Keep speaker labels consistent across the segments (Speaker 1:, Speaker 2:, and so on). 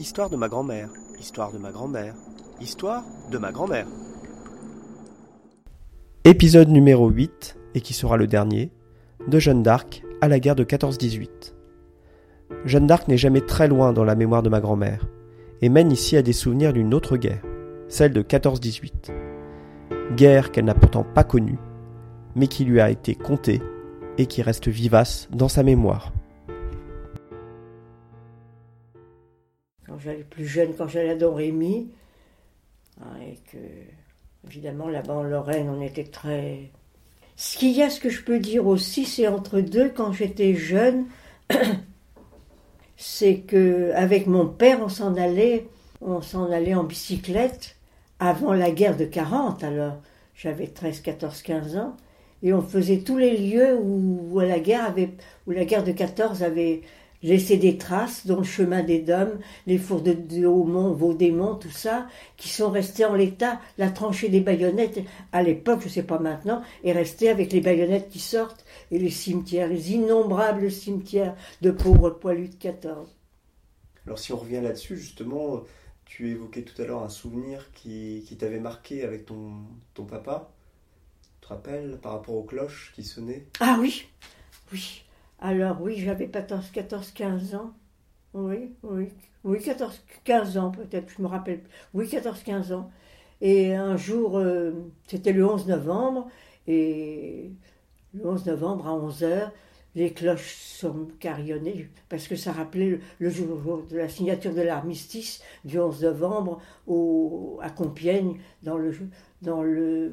Speaker 1: Histoire de ma grand-mère, histoire de ma grand-mère, histoire de ma grand-mère. Épisode numéro 8, et qui sera le dernier, de Jeanne d'Arc à la guerre de 14-18. Jeanne d'Arc n'est jamais très loin dans la mémoire de ma grand-mère, et mène ici à des souvenirs d'une autre guerre, celle de 14-18. Guerre qu'elle n'a pourtant pas connue, mais qui lui a été contée et qui reste vivace dans sa mémoire.
Speaker 2: Quand j'allais plus jeune, quand j'allais à Don Rémy, hein, et que, évidemment, là-bas en Lorraine, on était très. Ce qu'il y a, ce que je peux dire aussi, c'est entre deux, quand j'étais jeune, c'est que avec mon père, on s'en allait, on s'en allait en bicyclette avant la guerre de 40, alors j'avais 13, 14, 15 ans, et on faisait tous les lieux où, la guerre avait, où la guerre de 14 avait laissé des traces, dont le chemin des Dômes, les fours de, de Haumont, Vaudémont, tout ça, qui sont restés en l'état. La tranchée des baïonnettes, à l'époque, je ne sais pas maintenant, est restée avec les baïonnettes qui sortent et les cimetières, les innombrables cimetières de pauvres poilus de 14.
Speaker 1: Alors si on revient là-dessus, justement, tu évoquais tout à l'heure un souvenir qui, qui t'avait marqué avec ton, ton papa rappelles, par rapport aux cloches qui sonnaient?
Speaker 2: Ah oui, oui. Alors oui, j'avais 14, 14, 15 ans. Oui, oui, oui, 14, 15 ans peut-être, je me rappelle. Oui, 14, 15 ans. Et un jour, euh, c'était le 11 novembre, et le 11 novembre à 11 h les cloches sont carillonnées, parce que ça rappelait le, jour de la signature de l'armistice du 11 novembre au, à Compiègne, dans le, dans le,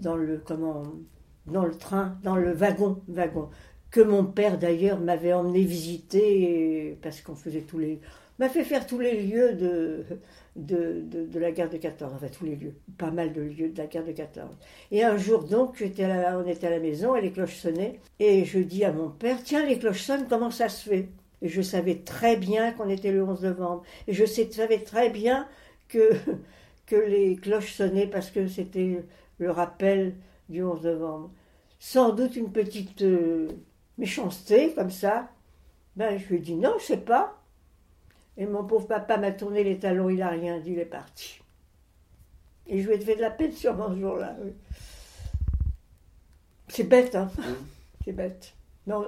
Speaker 2: dans le comment dans le train, dans le wagon, wagon que mon père d'ailleurs m'avait emmené visiter parce qu'on faisait tous les m'a fait faire tous les lieux de de, de, la guerre de 14, enfin tous les lieux, pas mal de lieux de la guerre de 14. Et un jour donc, j'étais là, on était à la maison et les cloches sonnaient et je dis à mon père, tiens les cloches sonnent, comment ça se fait? Et je savais très bien qu'on était le 11 novembre et je savais très bien que que les cloches sonnaient parce que c'était le rappel du 11 novembre. Sans doute une petite euh, méchanceté comme ça. Ben, je lui ai dit non, je sais pas. Et mon pauvre papa m'a tourné les talons, il n'a rien dit, il est parti. Et je lui ai fait de la peine sûrement ce jour-là. C'est bête, hein mmh. C'est bête. Non,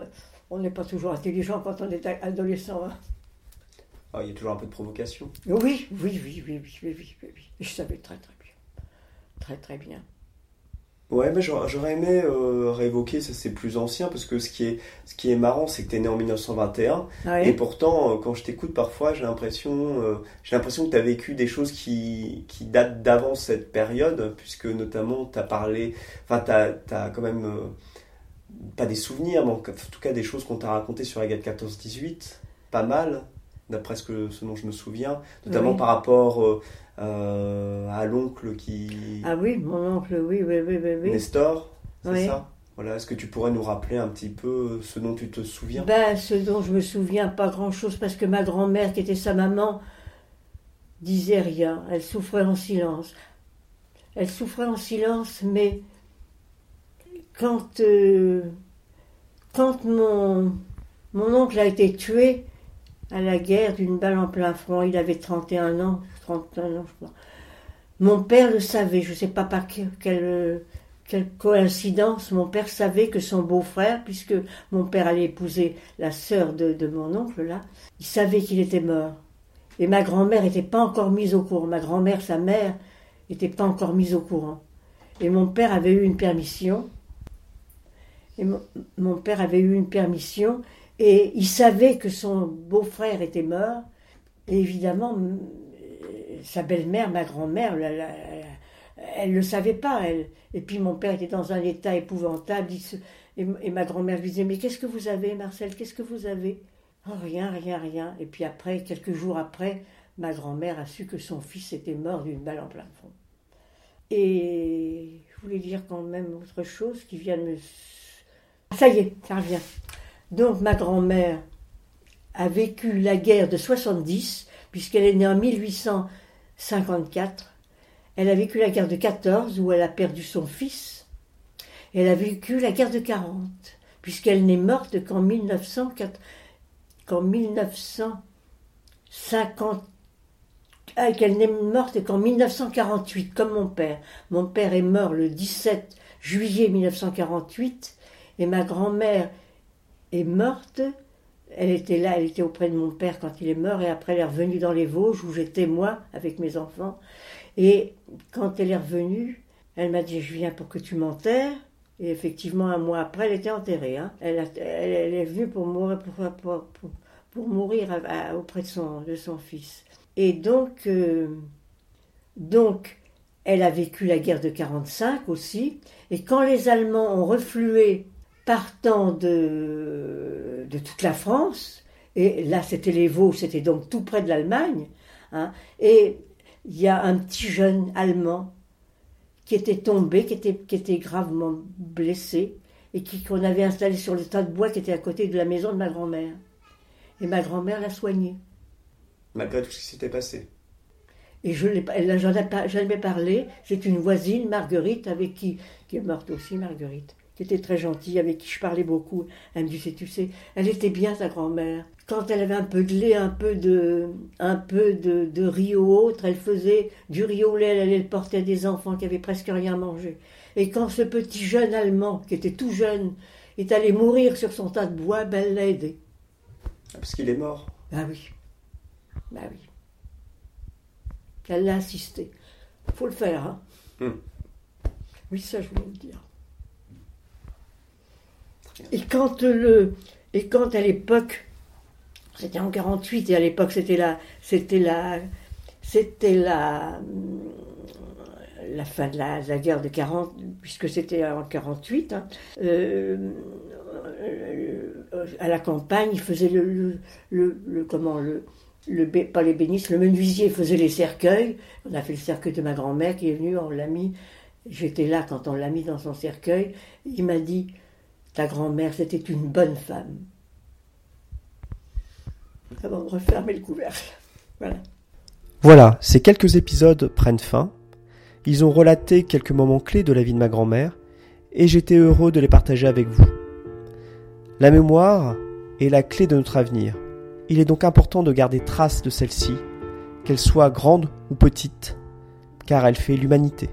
Speaker 2: on n'est pas toujours intelligent quand on est adolescent. Hein.
Speaker 1: Ah, il y a toujours un peu de provocation.
Speaker 2: Oui, oui, oui, oui, oui, oui, oui, oui. Je savais très très bien. Très très bien.
Speaker 1: Ouais, mais j'aurais aimé euh, réévoquer, ça c'est plus ancien, parce que ce qui est, ce qui est marrant, c'est que tu es né en 1921, et pourtant, euh, quand je t'écoute parfois, j'ai l'impression euh, j'ai l'impression que tu as vécu des choses qui, qui datent d'avant cette période, puisque notamment tu as parlé, enfin tu as, quand même, pas des souvenirs, mais en tout cas des choses qu'on t'a racontées sur la guerre 14-18, pas mal, d'après ce, que, ce dont je me souviens, notamment par rapport euh, euh, à l'oncle qui...
Speaker 2: Ah oui, mon oncle, oui, oui, oui, oui.
Speaker 1: Nestor, c'est ça? Voilà, est-ce que tu pourrais nous rappeler un petit peu ce dont tu te souviens?
Speaker 2: Ben, Ce dont je me souviens, pas grand-chose, parce que ma grand-mère, qui était sa maman, disait rien. Elle souffrait en silence. Elle souffrait en silence, mais quand, euh, quand mon, mon oncle a été tué, à la guerre d'une balle en plein front. Il avait 31 ans, 31 ans, je crois. Mon père le savait, je ne sais pas par quelle, quelle coïncidence, mon père savait que son beau-frère, puisque mon père allait épouser la sœur de, mon oncle, là, il savait qu'il était mort. Et ma grand-mère n'était pas encore mise au courant. Ma grand-mère, sa mère, n'était pas encore mise au courant. Et mon père avait eu une permission. Et mon père avait eu une permission et il savait que son beau-frère était mort. Et évidemment, sa belle-mère, ma grand-mère, elle ne le savait pas. Elle. Et puis mon père était dans un état épouvantable. et, ma grand-mère lui disait, mais qu'est-ce que vous avez, Marcel Qu'est-ce que vous avez? Oh, Rien, rien, rien. Et puis après, quelques jours après, ma grand-mère a su que son fils était mort d'une balle en plein fond. Et je voulais dire quand même autre chose qui vient de me... Ça y est, ça revient. Donc ma grand-mère a vécu la guerre de 70, puisqu'elle est née en 1854. Elle a vécu la guerre de 14, où elle a perdu son fils. Elle a vécu la guerre de 40, puisqu'elle n'est morte qu'en 1904, qu'en 1900, 50 ah, qu'elle n'est morte qu'en 1948, comme mon père. Mon père est mort le 17 juillet 1948 et ma grand-mère est morte. Elle était là, elle était auprès de mon père quand il est mort et après elle est revenue dans les Vosges où j'étais moi avec mes enfants. Et quand elle est revenue, elle m'a dit je viens pour que tu m'enterres. Et effectivement, un mois après, elle était enterrée. Hein. Elle, est venue pour mourir, pour, mourir auprès de son, de son fils. Et donc, euh, donc, elle a vécu la guerre de 45 aussi. Et quand les Allemands ont reflué partant de, de toute la France, et là c'était les Vosges, c'était donc tout près de l'Allemagne, hein, et il y a un petit jeune Allemand qui était tombé, qui était, qui était gravement blessé, et qu'on avait installé sur le tas de bois qui était à côté de la maison de ma grand-mère. Et ma grand-mère l'a soigné.
Speaker 1: Malgré tout ce qui s'était passé?
Speaker 2: Et je elle j'en ai jamais parlé. C'est une voisine, Marguerite, avec qui, qui est morte aussi, Marguerite, qui était très gentille, avec qui je parlais beaucoup. Elle me disait, tu sais, elle était bien sa grand-mère. Quand elle avait un peu de lait, un peu de, un peu de, de riz ou autre, elle faisait du riz au lait, elle, elle portait des enfants qui avaient presque rien mangé. Et quand ce petit jeune Allemand, qui était tout jeune, est allé mourir sur son tas de bois, ben elle l'a aidé.
Speaker 1: Ah, parce qu'il est mort.
Speaker 2: Ah oui. Bah oui. Elle l'a assisté. Faut le faire, hein. Hmm. Oui, ça, je voulais le dire. Et quand le, et quand à l'époque, c'était en 48 et à l'époque c'était la, c'était la, c'était la, la fin de la, guerre de 40, puisque c'était en 48. Hein, euh, à la campagne, il faisait le, le, le comment le le, pas le menuisier faisait les cercueils. On a fait le cercueil de ma grand-mère qui est venue, on l'a mis. J'étais là quand on l'a mis dans son cercueil. Il m'a dit Ta grand-mère, c'était une bonne femme. Avant de refermer le couvercle. Voilà.
Speaker 3: Voilà, ces quelques épisodes prennent fin. Ils ont relaté quelques moments clés de la vie de ma grand-mère et j'étais heureux de les partager avec vous. La mémoire est la clé de notre avenir. Il est donc important de garder trace de celle-ci, qu'elle soit grande ou petite, car elle fait l'humanité.